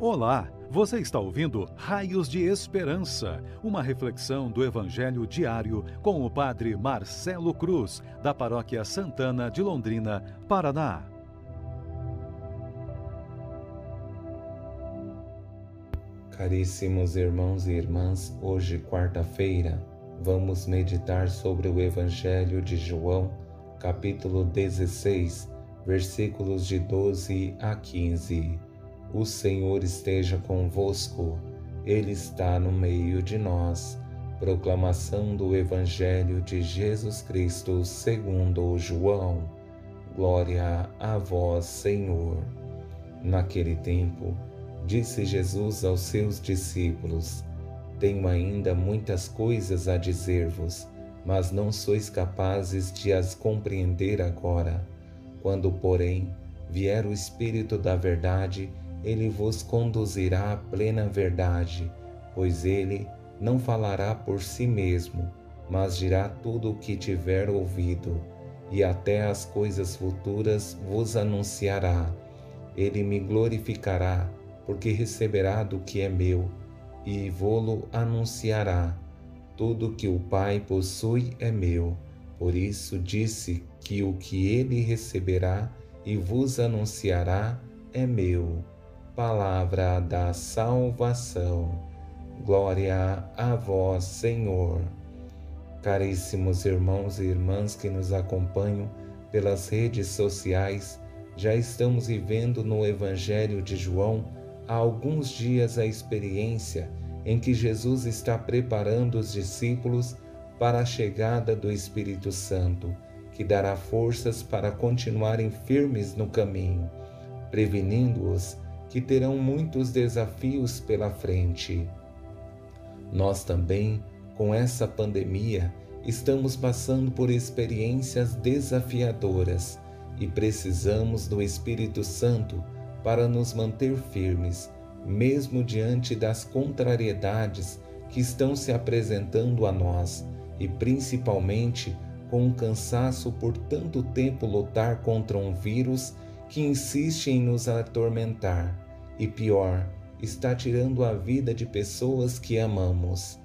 Olá, você está ouvindo Raios de Esperança, uma reflexão do Evangelho diário com o Padre Marcelo Cruz, da Paróquia Santana de Londrina, Paraná. Caríssimos irmãos e irmãs, hoje, quarta-feira, vamos meditar sobre o Evangelho de João, capítulo 16, versículos de 12 a 15. O Senhor esteja convosco, Ele está no meio de nós. Proclamação do Evangelho de Jesus Cristo segundo João. Glória a vós, Senhor. Naquele tempo, disse Jesus aos seus discípulos: Tenho ainda muitas coisas a dizer-vos, mas não sois capazes de as compreender agora. Quando, porém, vier o Espírito da Verdade, ele vos conduzirá à plena verdade, pois ele não falará por si mesmo, mas dirá tudo o que tiver ouvido, e até as coisas futuras vos anunciará. Ele me glorificará, porque receberá do que é meu, e vô-lo anunciará. Tudo que o Pai possui é meu. Por isso disse que o que ele receberá e vos anunciará é meu palavra da salvação. Glória a vós, Senhor. Caríssimos irmãos e irmãs que nos acompanham pelas redes sociais, já estamos vivendo no Evangelho de João há alguns dias a experiência em que Jesus está preparando os discípulos para a chegada do Espírito Santo, que dará forças para continuarem firmes no caminho, prevenindo-os que terão muitos desafios pela frente. Nós também, com essa pandemia, estamos passando por experiências desafiadoras e precisamos do Espírito Santo para nos manter firmes, mesmo diante das contrariedades que estão se apresentando a nós e principalmente com o cansaço por tanto tempo lutar contra um vírus que insiste em nos atormentar e pior, está tirando a vida de pessoas que amamos.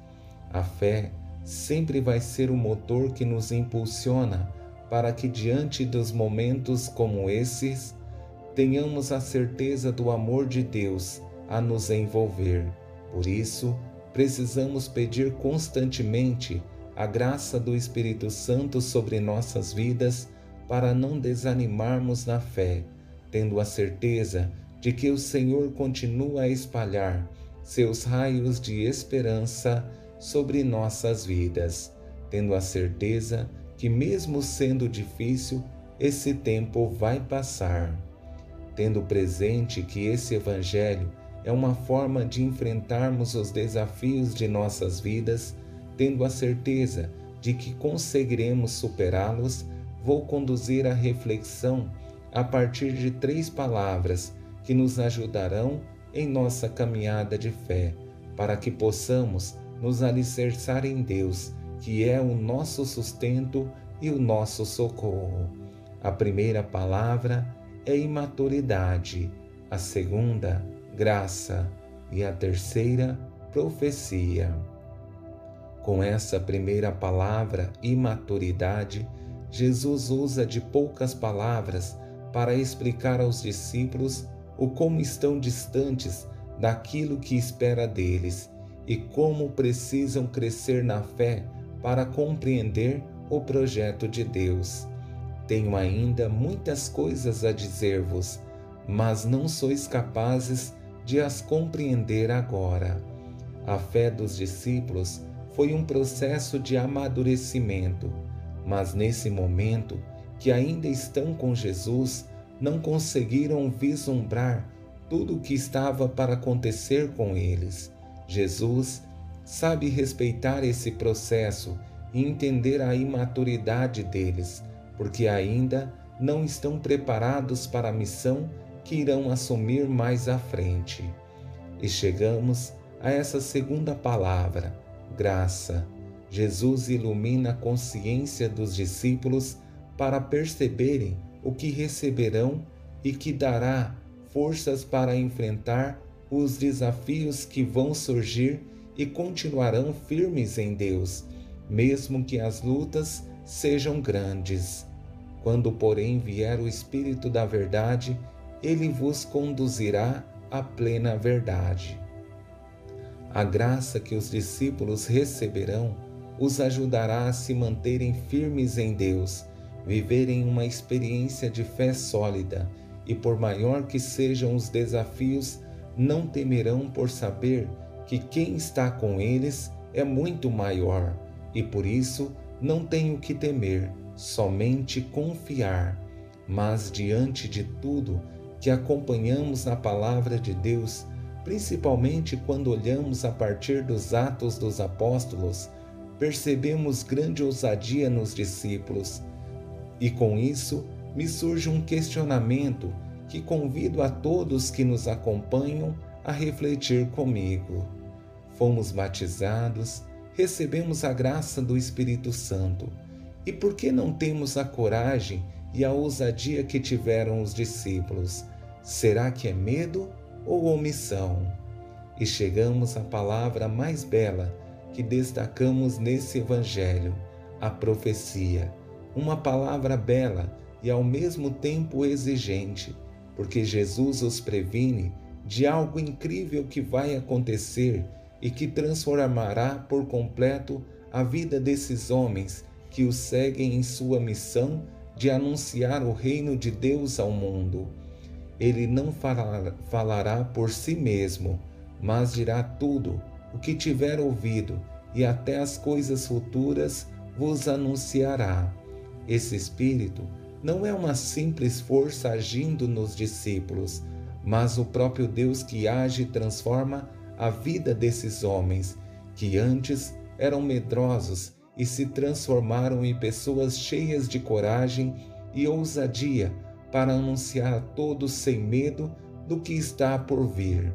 A fé sempre vai ser o motor que nos impulsiona para que, diante dos momentos como esses, tenhamos a certeza do amor de Deus a nos envolver. Por isso, precisamos pedir constantemente a graça do Espírito Santo sobre nossas vidas para não desanimarmos na fé, tendo a certeza de que o Senhor continua a espalhar seus raios de esperança sobre nossas vidas, tendo a certeza que, mesmo sendo difícil, esse tempo vai passar. Tendo presente que esse Evangelho é uma forma de enfrentarmos os desafios de nossas vidas, tendo a certeza de que conseguiremos superá-los, vou conduzir a reflexão a partir de três palavras que nos ajudarão em nossa caminhada de fé, para que possamos nos alicerçar em Deus, que é o nosso sustento e o nosso socorro. A primeira palavra é imaturidade, a segunda, graça e a terceira, profecia. Com essa primeira palavra, imaturidade, Jesus usa de poucas palavras para explicar aos discípulos o como estão distantes daquilo que espera deles e como precisam crescer na fé para compreender o projeto de Deus. Tenho ainda muitas coisas a dizer-vos, mas não sois capazes de as compreender agora. A fé dos discípulos foi um processo de amadurecimento, mas nesse momento que ainda estão com Jesus, não conseguiram vislumbrar tudo o que estava para acontecer com eles. Jesus sabe respeitar esse processo e entender a imaturidade deles, porque ainda não estão preparados para a missão que irão assumir mais à frente. E chegamos a essa segunda palavra, graça. Jesus ilumina a consciência dos discípulos para perceberem o que receberão e que dará forças para enfrentar os desafios que vão surgir e continuarão firmes em Deus, mesmo que as lutas sejam grandes. Quando, porém, vier o Espírito da Verdade, ele vos conduzirá à plena verdade. A graça que os discípulos receberão os ajudará a se manterem firmes em Deus, viverem uma experiência de fé sólida e, por maior que sejam os desafios, não temerão por saber que quem está com eles é muito maior e por isso não tenho que temer, somente confiar. Mas diante de tudo que acompanhamos na palavra de Deus, principalmente quando olhamos a partir dos Atos dos Apóstolos, percebemos grande ousadia nos discípulos. E com isso me surge um questionamento que convido a todos que nos acompanham a refletir comigo. Fomos batizados, recebemos a graça do Espírito Santo. E por que não temos a coragem e a ousadia que tiveram os discípulos? Será que é medo ou omissão? E chegamos à palavra mais bela que destacamos nesse Evangelho, a profecia. Uma palavra bela e ao mesmo tempo exigente, porque Jesus os previne de algo incrível que vai acontecer e que transformará por completo a vida desses homens que o seguem em sua missão de anunciar o reino de Deus ao mundo. Ele não falará por si mesmo, mas dirá tudo o que tiver ouvido e até as coisas futuras vos anunciará. Esse Espírito não é uma simples força agindo nos discípulos, mas o próprio Deus que age e transforma a vida desses homens, que antes eram medrosos e se transformaram em pessoas cheias de coragem e ousadia para anunciar a todos sem medo do que está por vir.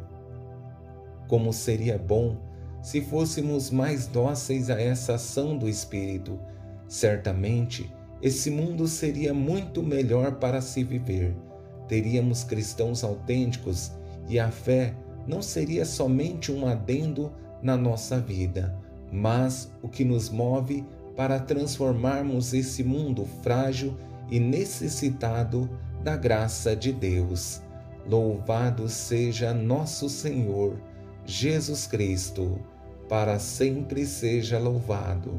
Como seria bom se fôssemos mais dóceis a essa ação do Espírito. Certamente, esse mundo seria muito melhor para se viver. Teríamos cristãos autênticos e a fé não seria somente um adendo na nossa vida, mas o que nos move para transformarmos esse mundo frágil e necessitado da graça de Deus. Louvado seja nosso Senhor Jesus Cristo, para sempre seja louvado.